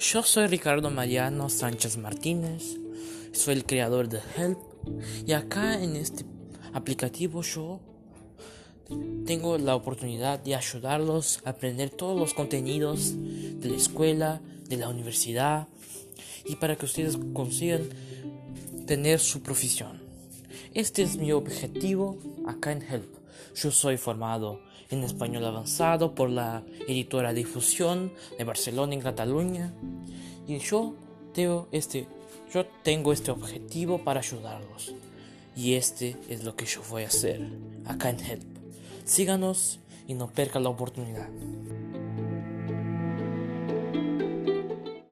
Yo soy Ricardo Mariano Sánchez Martínez, soy el creador de Help y acá en este aplicativo yo tengo la oportunidad de ayudarlos a aprender todos los contenidos de la escuela, de la universidad y para que ustedes consigan tener su profesión. Este es mi objetivo acá en Help. Yo soy formado en español avanzado por la editora Difusión de Barcelona en Cataluña y yo tengo este yo tengo este objetivo para ayudarlos y este es lo que yo voy a hacer acá en Help. Síganos y no perca la oportunidad.